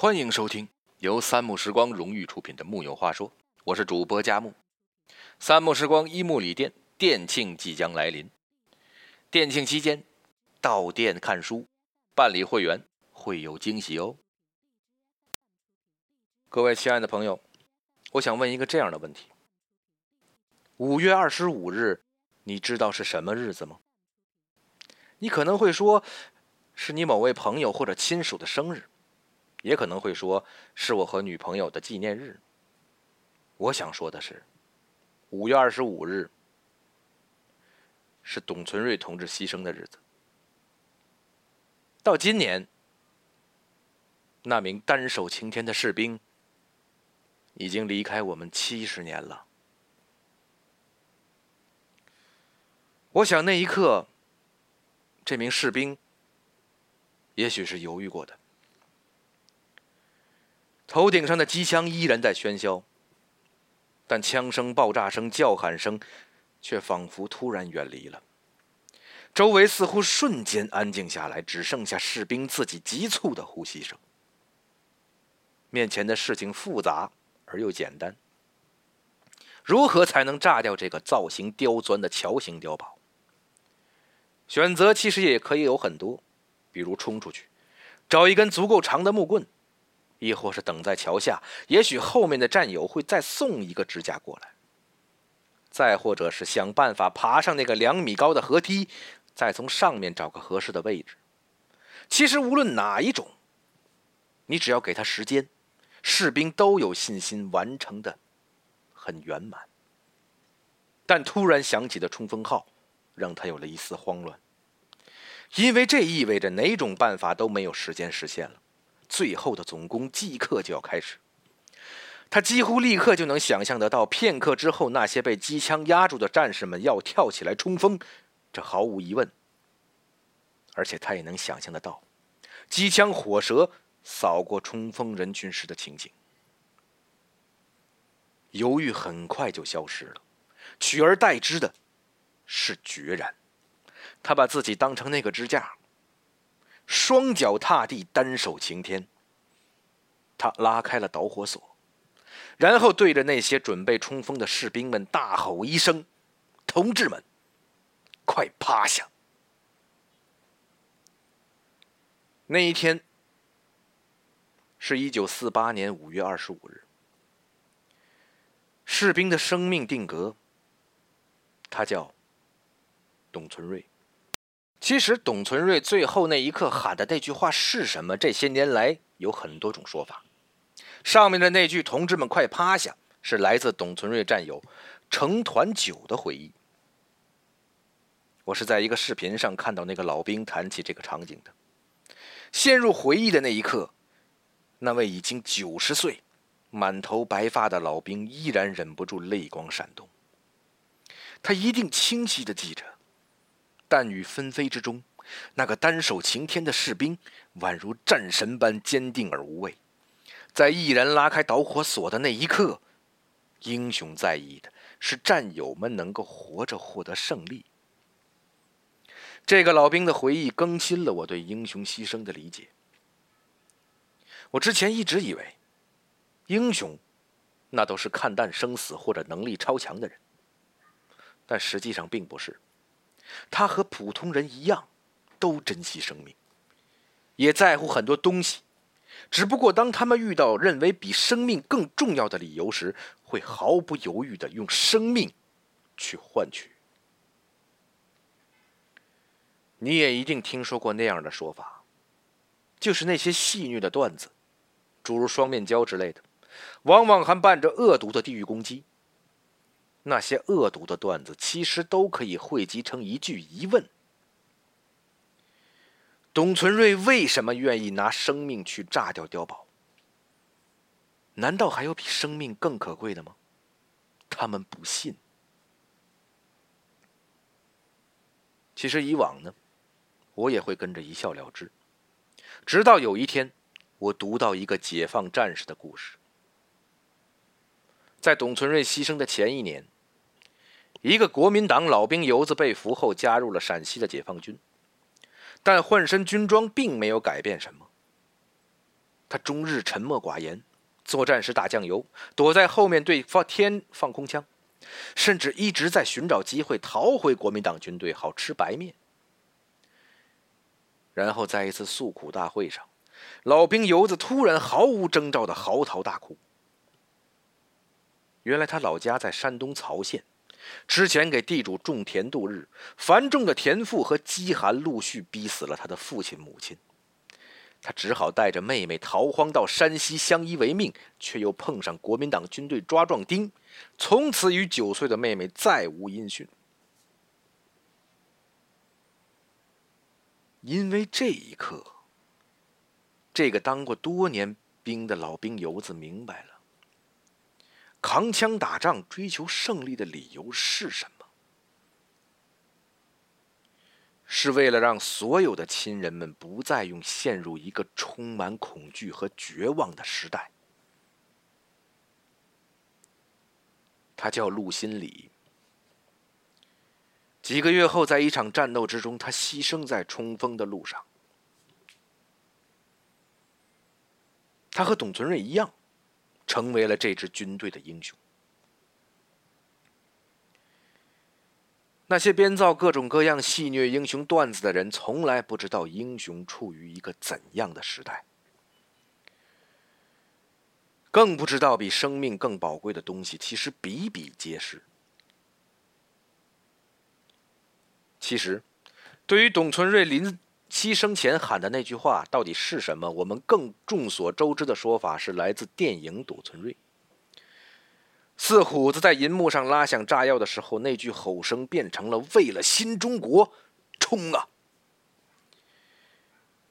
欢迎收听由三木时光荣誉出品的《木有话说》，我是主播佳木。三木时光一木里店店庆即将来临，店庆期间到店看书、办理会员会有惊喜哦。各位亲爱的朋友，我想问一个这样的问题：五月二十五日，你知道是什么日子吗？你可能会说，是你某位朋友或者亲属的生日。也可能会说是我和女朋友的纪念日。我想说的是，五月二十五日是董存瑞同志牺牲的日子。到今年，那名单手擎天的士兵已经离开我们七十年了。我想那一刻，这名士兵也许是犹豫过的。头顶上的机枪依然在喧嚣，但枪声、爆炸声、叫喊声，却仿佛突然远离了。周围似乎瞬间安静下来，只剩下士兵自己急促的呼吸声。面前的事情复杂而又简单，如何才能炸掉这个造型刁钻的桥形碉堡？选择其实也可以有很多，比如冲出去，找一根足够长的木棍。亦或是等在桥下，也许后面的战友会再送一个支架过来；再或者是想办法爬上那个两米高的河梯，再从上面找个合适的位置。其实无论哪一种，你只要给他时间，士兵都有信心完成的很圆满。但突然响起的冲锋号，让他有了一丝慌乱，因为这意味着哪种办法都没有时间实现了。最后的总攻即刻就要开始，他几乎立刻就能想象得到，片刻之后那些被机枪压住的战士们要跳起来冲锋，这毫无疑问。而且他也能想象得到，机枪火舌扫过冲锋人群时的情景。犹豫很快就消失了，取而代之的是决然。他把自己当成那个支架。双脚踏地，单手擎天。他拉开了导火索，然后对着那些准备冲锋的士兵们大吼一声：“同志们，快趴下！”那一天是一九四八年五月二十五日，士兵的生命定格。他叫董存瑞。其实，董存瑞最后那一刻喊的那句话是什么？这些年来有很多种说法。上面的那句“同志们，快趴下”是来自董存瑞战友程团九的回忆。我是在一个视频上看到那个老兵谈起这个场景的。陷入回忆的那一刻，那位已经九十岁、满头白发的老兵依然忍不住泪光闪动。他一定清晰的记着。弹雨纷飞之中，那个单手擎天的士兵宛如战神般坚定而无畏。在毅然拉开导火索的那一刻，英雄在意的是战友们能够活着获得胜利。这个老兵的回忆更新了我对英雄牺牲的理解。我之前一直以为，英雄那都是看淡生死或者能力超强的人，但实际上并不是。他和普通人一样，都珍惜生命，也在乎很多东西。只不过，当他们遇到认为比生命更重要的理由时，会毫不犹豫的用生命去换取。你也一定听说过那样的说法，就是那些戏谑的段子，诸如双面胶之类的，往往还伴着恶毒的地域攻击。那些恶毒的段子，其实都可以汇集成一句疑问：董存瑞为什么愿意拿生命去炸掉碉堡？难道还有比生命更可贵的吗？他们不信。其实以往呢，我也会跟着一笑了之，直到有一天，我读到一个解放战士的故事。在董存瑞牺牲的前一年，一个国民党老兵游子被俘后加入了陕西的解放军，但换身军装并没有改变什么。他终日沉默寡言，作战时打酱油，躲在后面对放天放空枪，甚至一直在寻找机会逃回国民党军队，好吃白面。然后在一次诉苦大会上，老兵游子突然毫无征兆的嚎啕大哭。原来他老家在山东曹县，之前给地主种田度日，繁重的田赋和饥寒陆续逼死了他的父亲母亲，他只好带着妹妹逃荒到山西相依为命，却又碰上国民党军队抓壮丁，从此与九岁的妹妹再无音讯。因为这一刻，这个当过多年兵的老兵游子明白了，扛枪打仗、追求胜利的理由是什么？是为了让所有的亲人们不再用陷入一个充满恐惧和绝望的时代。他叫陆心礼。几个月后，在一场战斗之中，他牺牲在冲锋的路上。他和董存瑞一样，成为了这支军队的英雄。那些编造各种各样戏谑英雄段子的人，从来不知道英雄处于一个怎样的时代，更不知道比生命更宝贵的东西，其实比比皆是。其实，对于董存瑞临牺牲前喊的那句话到底是什么？我们更众所周知的说法是来自电影《董存瑞》。四虎子在银幕上拉响炸药的时候，那句吼声变成了“为了新中国，冲啊！”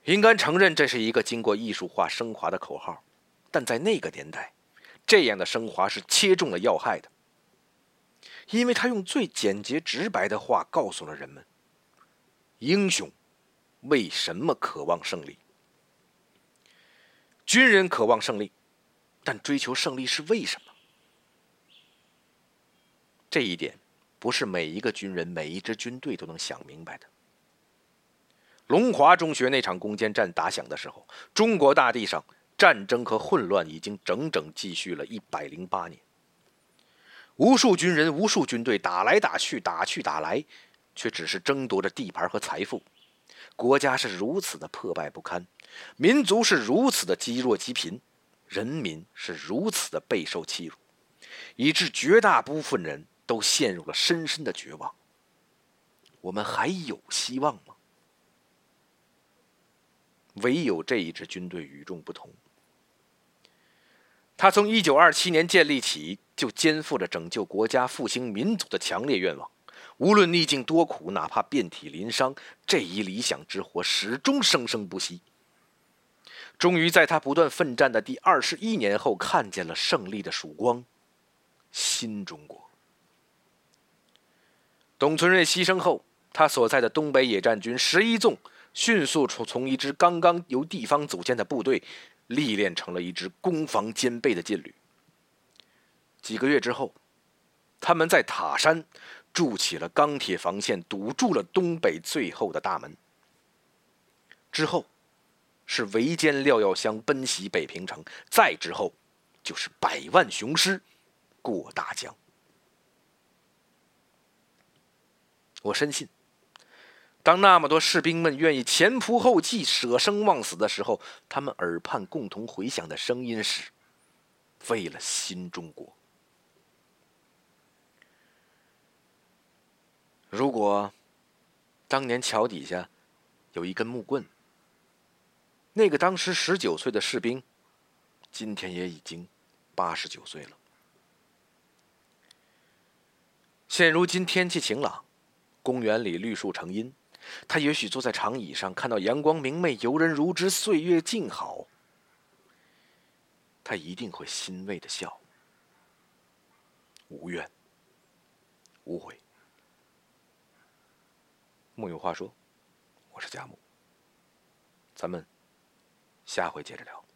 应该承认，这是一个经过艺术化升华的口号，但在那个年代，这样的升华是切中了要害的。因为他用最简洁直白的话告诉了人们：英雄为什么渴望胜利？军人渴望胜利，但追求胜利是为什么？这一点不是每一个军人、每一支军队都能想明白的。龙华中学那场攻坚战打响的时候，中国大地上战争和混乱已经整整继续了一百零八年。无数军人、无数军队打来打去、打去打来，却只是争夺着地盘和财富。国家是如此的破败不堪，民族是如此的积弱积贫，人民是如此的备受欺辱，以致绝大部分人都陷入了深深的绝望。我们还有希望吗？唯有这一支军队与众不同。他从一九二七年建立起，就肩负着拯救国家、复兴民族的强烈愿望。无论逆境多苦，哪怕遍体鳞伤，这一理想之火始终生生不息。终于在他不断奋战的第二十一年后，看见了胜利的曙光——新中国。董存瑞牺牲后，他所在的东北野战军十一纵迅速从从一支刚刚由地方组建的部队。历练成了一支攻防兼备的劲旅。几个月之后，他们在塔山筑起了钢铁防线，堵住了东北最后的大门。之后，是围歼廖耀湘奔袭北平城，再之后，就是百万雄师过大江。我深信。当那么多士兵们愿意前仆后继、舍生忘死的时候，他们耳畔共同回响的声音是：“为了新中国。”如果当年桥底下有一根木棍，那个当时十九岁的士兵，今天也已经八十九岁了。现如今天气晴朗，公园里绿树成荫。他也许坐在长椅上，看到阳光明媚，游人如织，岁月静好。他一定会欣慰的笑，无怨无悔。木有话说，我是佳木，咱们下回接着聊。